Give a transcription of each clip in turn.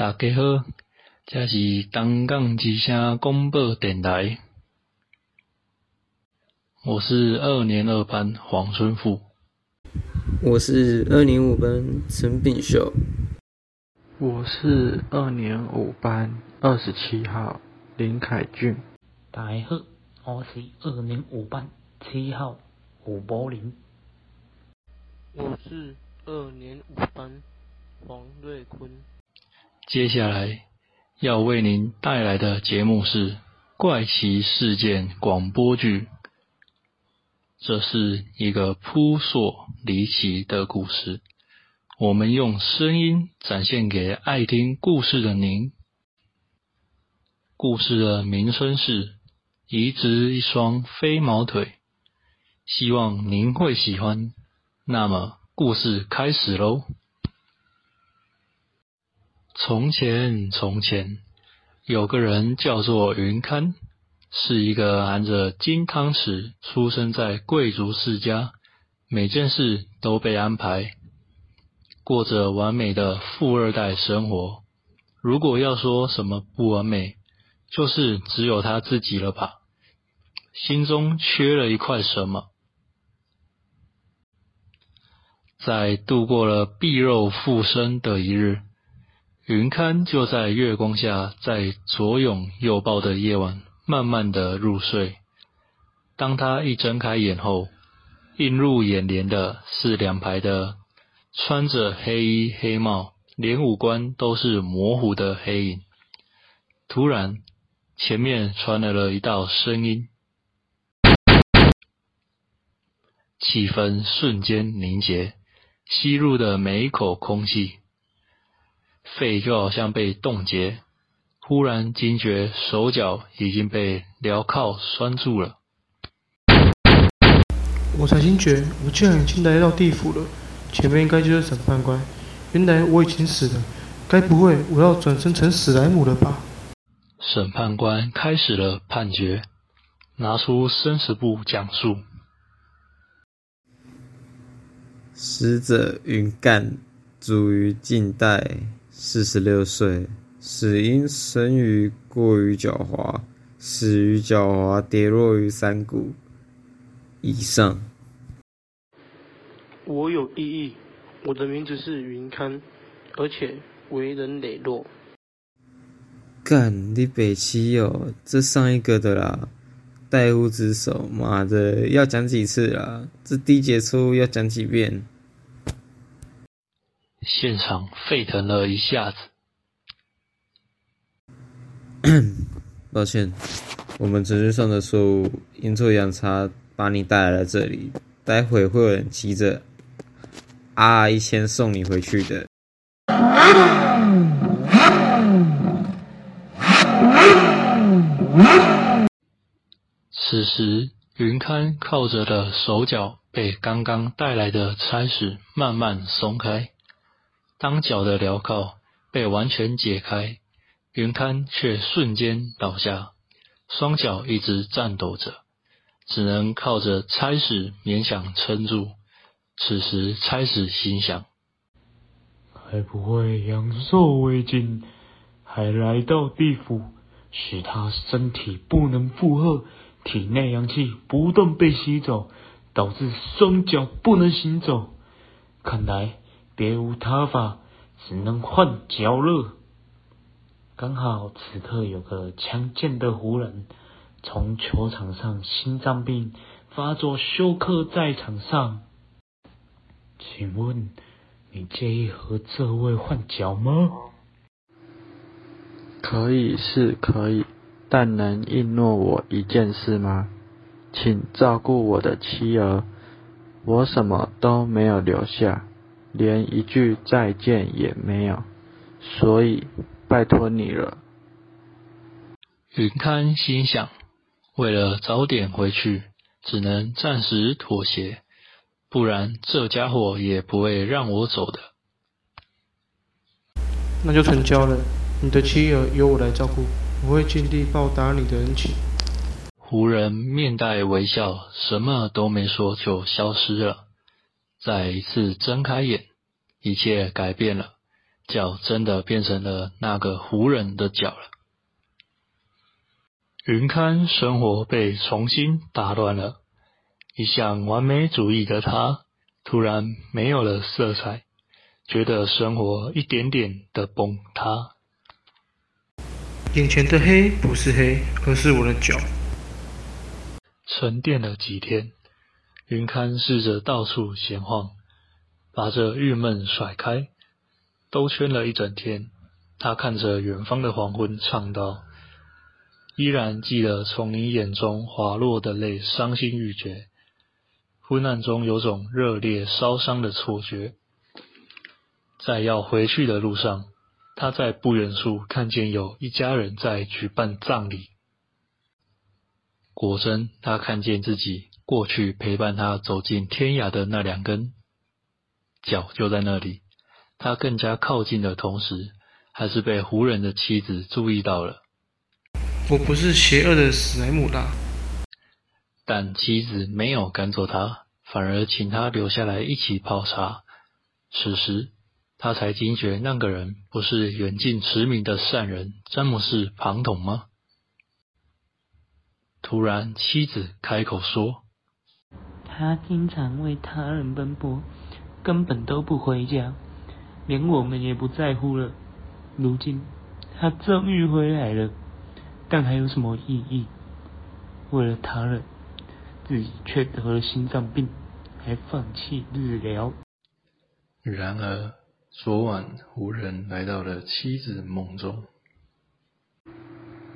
大家好，这是东港之声广播电台，我是二年二班黄春富，我是二年五班陈炳秀，我是二年五班二十七号林凯俊。大家好，我是二年五班七号胡柏林。我是二年五班黄瑞坤。接下来要为您带来的节目是《怪奇事件广播剧》，这是一个扑朔离奇的故事，我们用声音展现给爱听故事的您。故事的名称是《移植一双飞毛腿》，希望您会喜欢。那么，故事开始喽。从前，从前有个人叫做云堪，是一个含着金汤匙出生在贵族世家，每件事都被安排，过着完美的富二代生活。如果要说什么不完美，就是只有他自己了吧？心中缺了一块什么？在度过了臂肉附身的一日。云堪就在月光下，在左拥右抱的夜晚，慢慢的入睡。当他一睁开眼后，映入眼帘的是两排的穿着黑衣黑帽、连五官都是模糊的黑影。突然，前面传来了一道声音，气氛瞬间凝结，吸入的每一口空气。肺就好像被冻结，忽然惊觉手脚已经被镣铐拴住了。我才惊觉，我竟然已经来到地府了。前面应该就是审判官，原来我已经死了。该不会我要转生成史莱姆了吧？审判官开始了判决，拿出生死簿讲述：死者云干，卒于近代。四十六岁，死因生于过于狡猾，死于狡猾，跌落于山谷。以上。我有异议，我的名字是云堪，而且为人磊落。干，你北七哦，这上一个的啦，代物之手，妈的，要讲几次啦？这低节错误要讲几遍？现场沸腾了一下子。抱歉，我们程序上的错误，阴错阳差把你带来了这里。待会会有人骑着 R 一千送你回去的。此时，云堪靠着的手脚被刚刚带来的差使慢慢松开。当脚的镣铐被完全解开，云堪却瞬间倒下，双脚一直颤抖着，只能靠着差使勉强撑住。此时，差使心想：还不会阳寿未尽，还来到地府，使他身体不能负荷，体内阳气不断被吸走，导致双脚不能行走。看来。别无他法，只能换脚了。刚好此刻有个强健的湖人从球场上心脏病发作休克在场上，请问你介意和这位换脚吗？可以是可以，但能应诺我一件事吗？请照顾我的妻儿，我什么都没有留下。连一句再见也没有，所以拜托你了。云堪心想，为了早点回去，只能暂时妥协，不然这家伙也不会让我走的。那就成交了，你的妻儿由我来照顾，我会尽力报答你的恩情。胡人面带微笑，什么都没说就消失了。再一次睁开眼，一切改变了。脚真的变成了那个湖人的脚了。云刊生活被重新打乱了，一向完美主义的他突然没有了色彩，觉得生活一点点的崩塌。眼前的黑不是黑，而是我的脚。沉淀了几天，云刊试着到处闲晃，把这郁闷甩开。兜圈了一整天，他看着远方的黄昏，唱道：“依然记得从你眼中滑落的泪，伤心欲绝。昏暗中有种热烈烧伤的错觉。在要回去的路上，他在不远处看见有一家人在举办葬礼。果真，他看见自己过去陪伴他走进天涯的那两根脚就在那里。”他更加靠近的同时，还是被胡人的妻子注意到了。我不是邪恶的史莱姆啦。但妻子没有赶走他，反而请他留下来一起泡茶。此时，他才惊觉那个人不是远近驰名的善人詹姆士·庞统吗？突然，妻子开口说：“他经常为他人奔波，根本都不回家。”连我们也不在乎了。如今他终于回来了，但还有什么意义？为了他人，自己却得了心脏病，还放弃治疗。然而，昨晚无人来到了妻子梦中。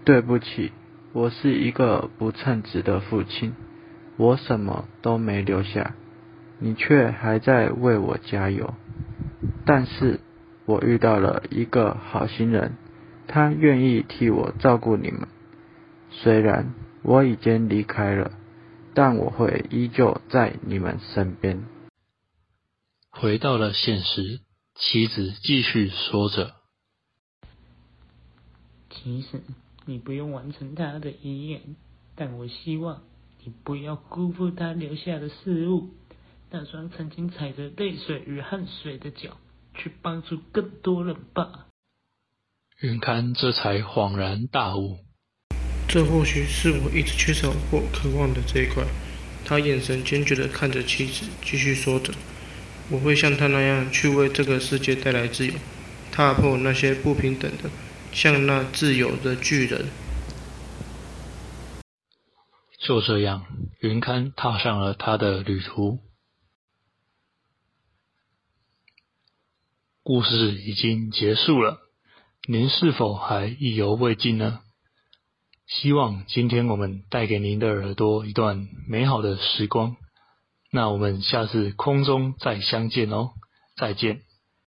对不起，我是一个不称职的父亲，我什么都没留下，你却还在为我加油。但是我遇到了一个好心人，他愿意替我照顾你们。虽然我已经离开了，但我会依旧在你们身边。回到了现实，妻子继续说着：“其实你不用完成他的遗言，但我希望你不要辜负他留下的事物，那双曾经踩着泪水与汗水的脚。”去帮助更多人吧。云刊这才恍然大悟，这或许是我一直缺少或渴望的这一块。他眼神坚决地看着妻子，继续说着：“我会像他那样去为这个世界带来自由，踏破那些不平等的，像那自由的巨人。”就这样，云刊踏上了他的旅途。故事已经结束了，您是否还意犹未尽呢？希望今天我们带给您的耳朵一段美好的时光。那我们下次空中再相见哦，再见。